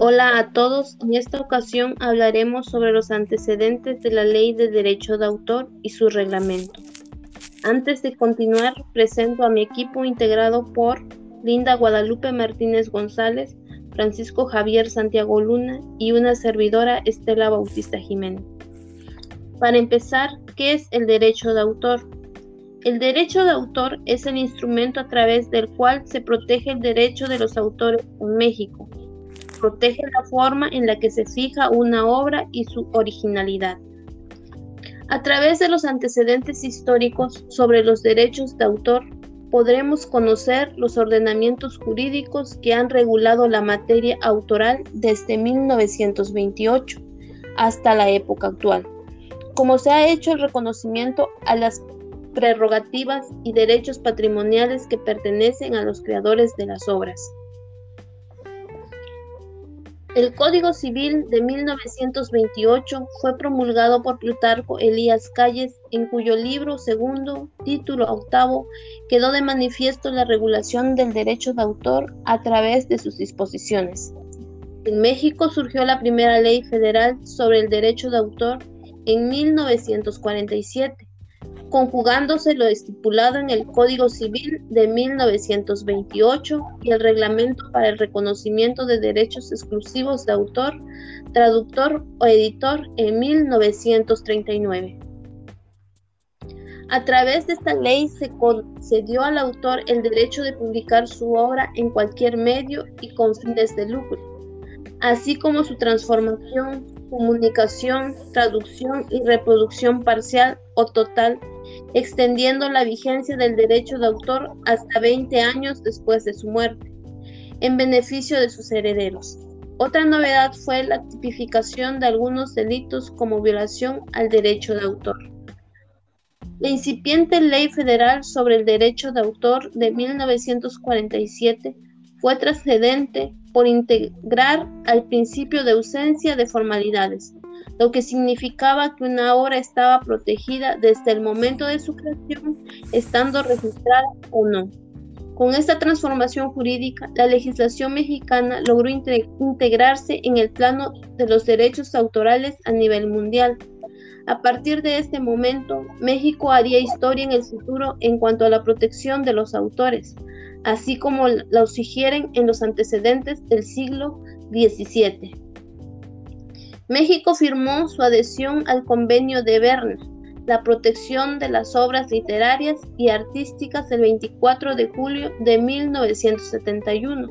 Hola a todos, en esta ocasión hablaremos sobre los antecedentes de la Ley de Derecho de Autor y su reglamento. Antes de continuar, presento a mi equipo integrado por Linda Guadalupe Martínez González, Francisco Javier Santiago Luna y una servidora Estela Bautista Jiménez. Para empezar, ¿qué es el derecho de autor? El derecho de autor es el instrumento a través del cual se protege el derecho de los autores en México protege la forma en la que se fija una obra y su originalidad. A través de los antecedentes históricos sobre los derechos de autor, podremos conocer los ordenamientos jurídicos que han regulado la materia autoral desde 1928 hasta la época actual, como se ha hecho el reconocimiento a las prerrogativas y derechos patrimoniales que pertenecen a los creadores de las obras. El Código Civil de 1928 fue promulgado por Plutarco Elías Calles, en cuyo libro segundo, título octavo, quedó de manifiesto la regulación del derecho de autor a través de sus disposiciones. En México surgió la primera ley federal sobre el derecho de autor en 1947 conjugándose lo estipulado en el Código Civil de 1928 y el Reglamento para el Reconocimiento de Derechos Exclusivos de Autor, Traductor o Editor en 1939. A través de esta ley se concedió al autor el derecho de publicar su obra en cualquier medio y con fines de lucro, así como su transformación, comunicación, traducción y reproducción parcial o total extendiendo la vigencia del derecho de autor hasta 20 años después de su muerte, en beneficio de sus herederos. Otra novedad fue la tipificación de algunos delitos como violación al derecho de autor. La incipiente Ley Federal sobre el Derecho de Autor de 1947 fue trascendente por integrar al principio de ausencia de formalidades, lo que significaba que una obra estaba protegida desde el momento de su creación, estando registrada o no. Con esta transformación jurídica, la legislación mexicana logró integrarse en el plano de los derechos autorales a nivel mundial. A partir de este momento, México haría historia en el futuro en cuanto a la protección de los autores, así como la sugieren en los antecedentes del siglo XVII. México firmó su adhesión al Convenio de Berna, la protección de las obras literarias y artísticas el 24 de julio de 1971.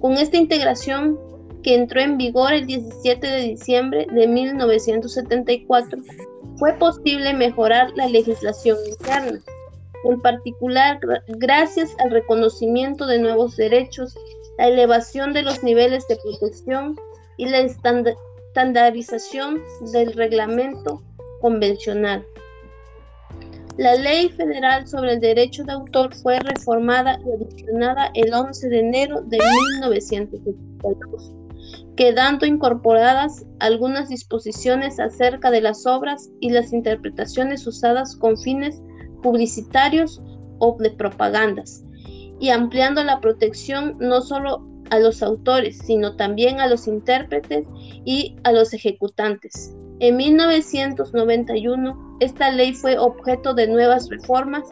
Con esta integración, que entró en vigor el 17 de diciembre de 1974, fue posible mejorar la legislación interna, en particular gracias al reconocimiento de nuevos derechos, la elevación de los niveles de protección y la estandarización del reglamento convencional. La Ley Federal sobre el Derecho de Autor fue reformada y adicionada el 11 de enero de 1972, quedando incorporadas algunas disposiciones acerca de las obras y las interpretaciones usadas con fines publicitarios o de propagandas, y ampliando la protección no solo a los autores, sino también a los intérpretes y a los ejecutantes. En 1991, esta ley fue objeto de nuevas reformas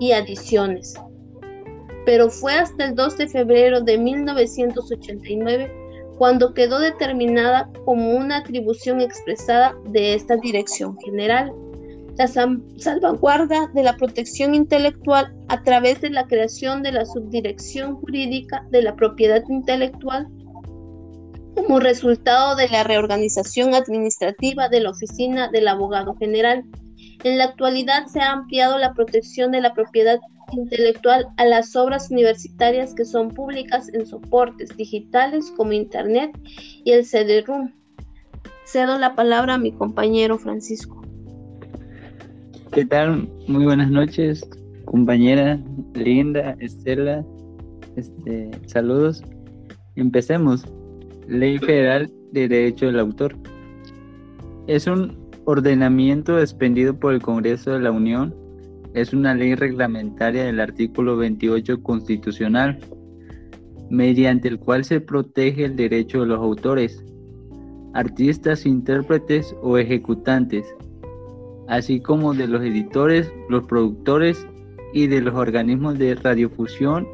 y adiciones, pero fue hasta el 2 de febrero de 1989 cuando quedó determinada como una atribución expresada de esta Dirección General la salvaguarda de la protección intelectual a través de la creación de la Subdirección Jurídica de la Propiedad Intelectual como resultado de la reorganización administrativa de la Oficina del Abogado General. En la actualidad se ha ampliado la protección de la propiedad intelectual a las obras universitarias que son públicas en soportes digitales como Internet y el CD-ROOM. Cedo la palabra a mi compañero Francisco. ¿Qué tal? Muy buenas noches, compañera Linda, Estela. Este, saludos. Empecemos. Ley Federal de Derecho del Autor. Es un ordenamiento expendido por el Congreso de la Unión. Es una ley reglamentaria del artículo 28 constitucional. mediante el cual se protege el derecho de los autores, artistas, intérpretes o ejecutantes, así como de los editores, los productores y de los organismos de radiofusión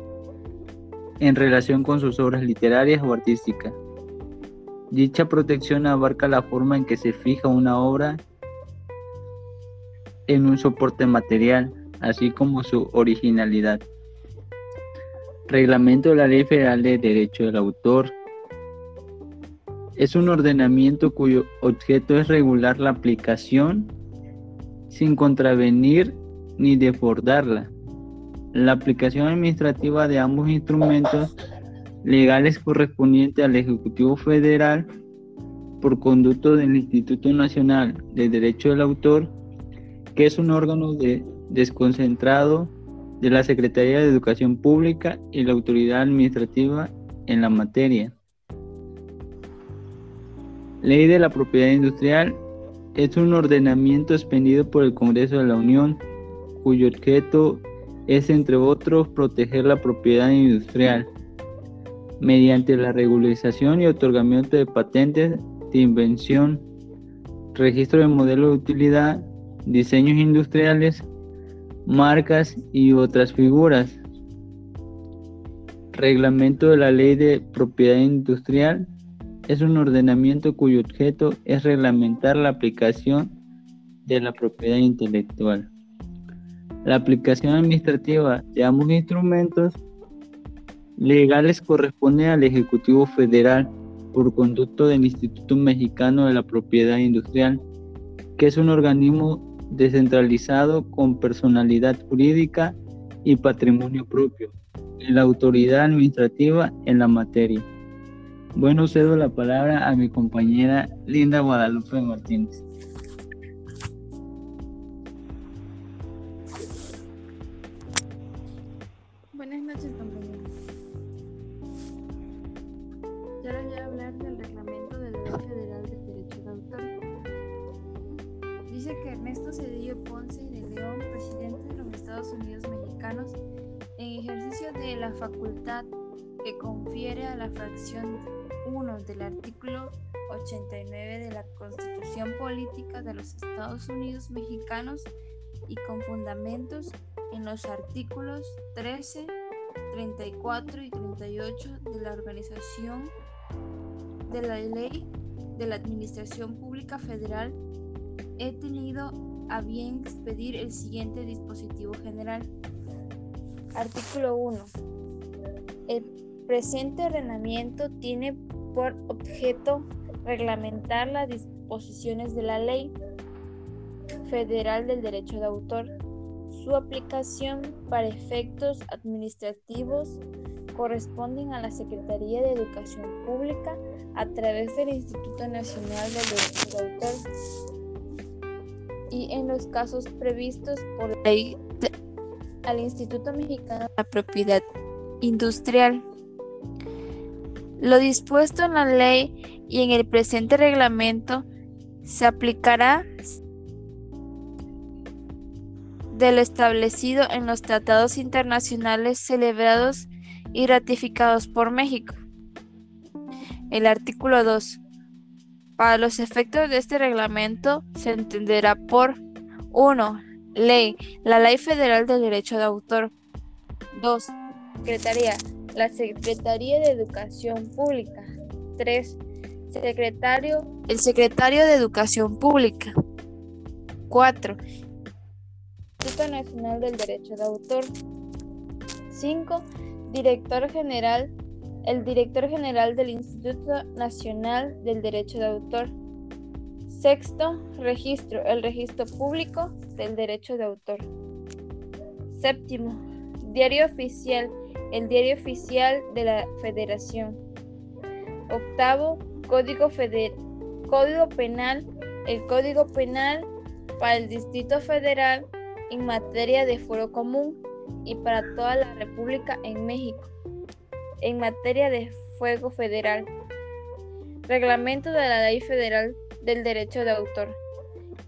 en relación con sus obras literarias o artísticas. Dicha protección abarca la forma en que se fija una obra en un soporte material, así como su originalidad. Reglamento de la Ley Federal de Derecho del Autor. Es un ordenamiento cuyo objeto es regular la aplicación sin contravenir ni desbordarla. La aplicación administrativa de ambos instrumentos legales correspondientes al Ejecutivo Federal por conducto del Instituto Nacional de Derecho del Autor, que es un órgano desconcentrado de la Secretaría de Educación Pública y la autoridad administrativa en la materia. Ley de la Propiedad Industrial es un ordenamiento expendido por el Congreso de la Unión, cuyo objeto es, entre otros, proteger la propiedad industrial mediante la regularización y otorgamiento de patentes de invención, registro de modelo de utilidad, diseños industriales, marcas y otras figuras. Reglamento de la Ley de Propiedad Industrial es un ordenamiento cuyo objeto es reglamentar la aplicación de la propiedad intelectual. La aplicación administrativa de ambos instrumentos legales corresponde al Ejecutivo Federal por conducto del Instituto Mexicano de la Propiedad Industrial, que es un organismo descentralizado con personalidad jurídica y patrimonio propio, y la autoridad administrativa en la materia. Bueno, cedo la palabra a mi compañera Linda Guadalupe Martínez. Buenas noches, compañeros. Yo les voy a hablar del reglamento de la Federal de Derecho de Autor. Dice que Ernesto Cedillo Ponce de León, presidente de los Estados Unidos Mexicanos, en ejercicio de la facultad que confiere a la fracción 1 del artículo 89 de la Constitución Política de los Estados Unidos Mexicanos y con fundamentos en los artículos 13, 34 y 38 de la Organización de la Ley de la Administración Pública Federal, he tenido a bien expedir el siguiente dispositivo general. Artículo 1. El presente ordenamiento tiene por objeto reglamentar las disposiciones de la Ley Federal del Derecho de Autor su aplicación para efectos administrativos corresponden a la Secretaría de Educación Pública a través del Instituto Nacional del Derecho de Autor y en los casos previstos por ley al Instituto Mexicano de la Propiedad Industrial. Lo dispuesto en la ley y en el presente reglamento se aplicará de lo establecido en los tratados internacionales celebrados y ratificados por México. El artículo 2. Para los efectos de este reglamento se entenderá por 1. Ley, la Ley Federal del Derecho de Autor. 2. Secretaría, la Secretaría de Educación Pública. 3. Secretario, el Secretario de Educación Pública. 4. Instituto Nacional del Derecho de Autor. 5. Director General, el Director General del Instituto Nacional del Derecho de Autor. Sexto, registro, el registro público del derecho de autor. Séptimo, diario oficial, el diario oficial de la Federación. Octavo, código, código penal, el código penal para el Distrito Federal en materia de fuero común y para toda la República en México, en materia de fuego federal. Reglamento de la Ley Federal del Derecho de Autor.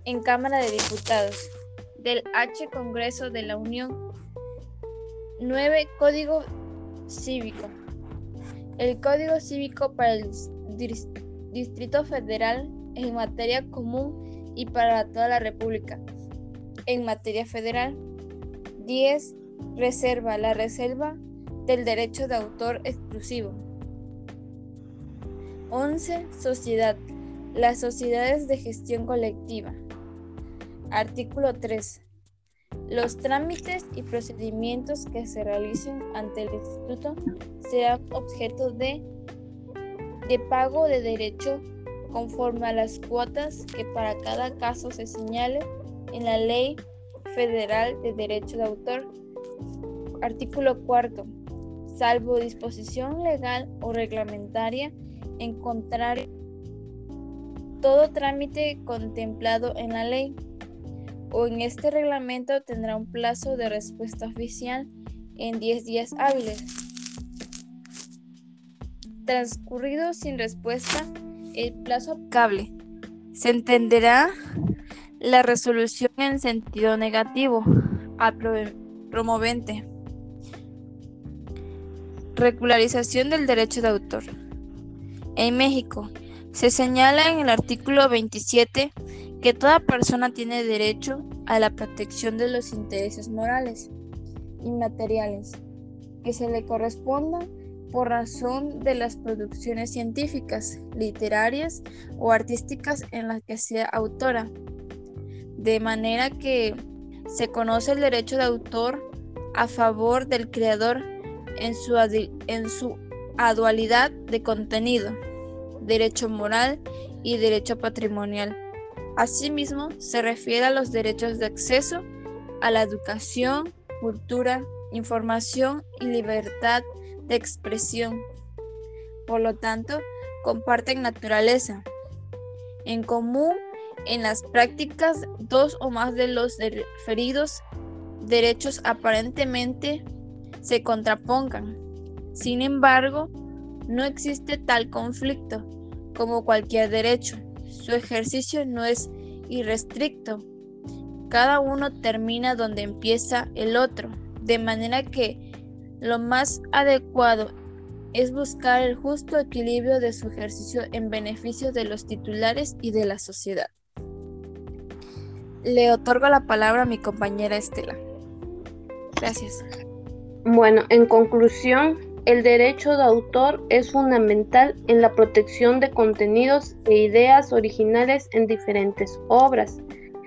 En Cámara de Diputados. Del H Congreso de la Unión. 9. Código Cívico. El Código Cívico para el Distrito Federal en materia común y para toda la República. En materia federal. 10. Reserva. La reserva del derecho de autor exclusivo. 11. Sociedad. Las sociedades de gestión colectiva. Artículo 3. Los trámites y procedimientos que se realicen ante el instituto serán objeto de, de pago de derecho conforme a las cuotas que para cada caso se señale en la Ley Federal de Derecho de Autor. Artículo 4. Salvo disposición legal o reglamentaria en contrario todo trámite contemplado en la ley o en este reglamento tendrá un plazo de respuesta oficial en 10 días hábiles. Transcurrido sin respuesta el plazo aplicable, se entenderá la resolución en sentido negativo al promovente. Regularización del derecho de autor. En México, se señala en el artículo 27 que toda persona tiene derecho a la protección de los intereses morales y materiales que se le correspondan por razón de las producciones científicas, literarias o artísticas en las que sea autora, de manera que se conoce el derecho de autor a favor del creador en su, en su adualidad de contenido, derecho moral y derecho patrimonial. Asimismo, se refiere a los derechos de acceso a la educación, cultura, información y libertad de expresión. Por lo tanto, comparten naturaleza. En común, en las prácticas, dos o más de los referidos derechos aparentemente se contrapongan. Sin embargo, no existe tal conflicto como cualquier derecho su ejercicio no es irrestricto. Cada uno termina donde empieza el otro, de manera que lo más adecuado es buscar el justo equilibrio de su ejercicio en beneficio de los titulares y de la sociedad. Le otorgo la palabra a mi compañera Estela. Gracias. Bueno, en conclusión, el derecho de autor es fundamental en la protección de contenidos e ideas originales en diferentes obras,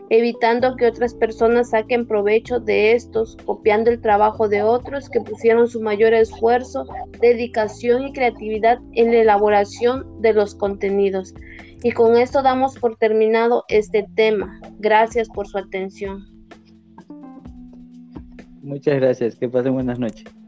evitando que otras personas saquen provecho de estos, copiando el trabajo de otros que pusieron su mayor esfuerzo, dedicación y creatividad en la elaboración de los contenidos. Y con esto damos por terminado este tema. Gracias por su atención. Muchas gracias. Que pasen buenas noches.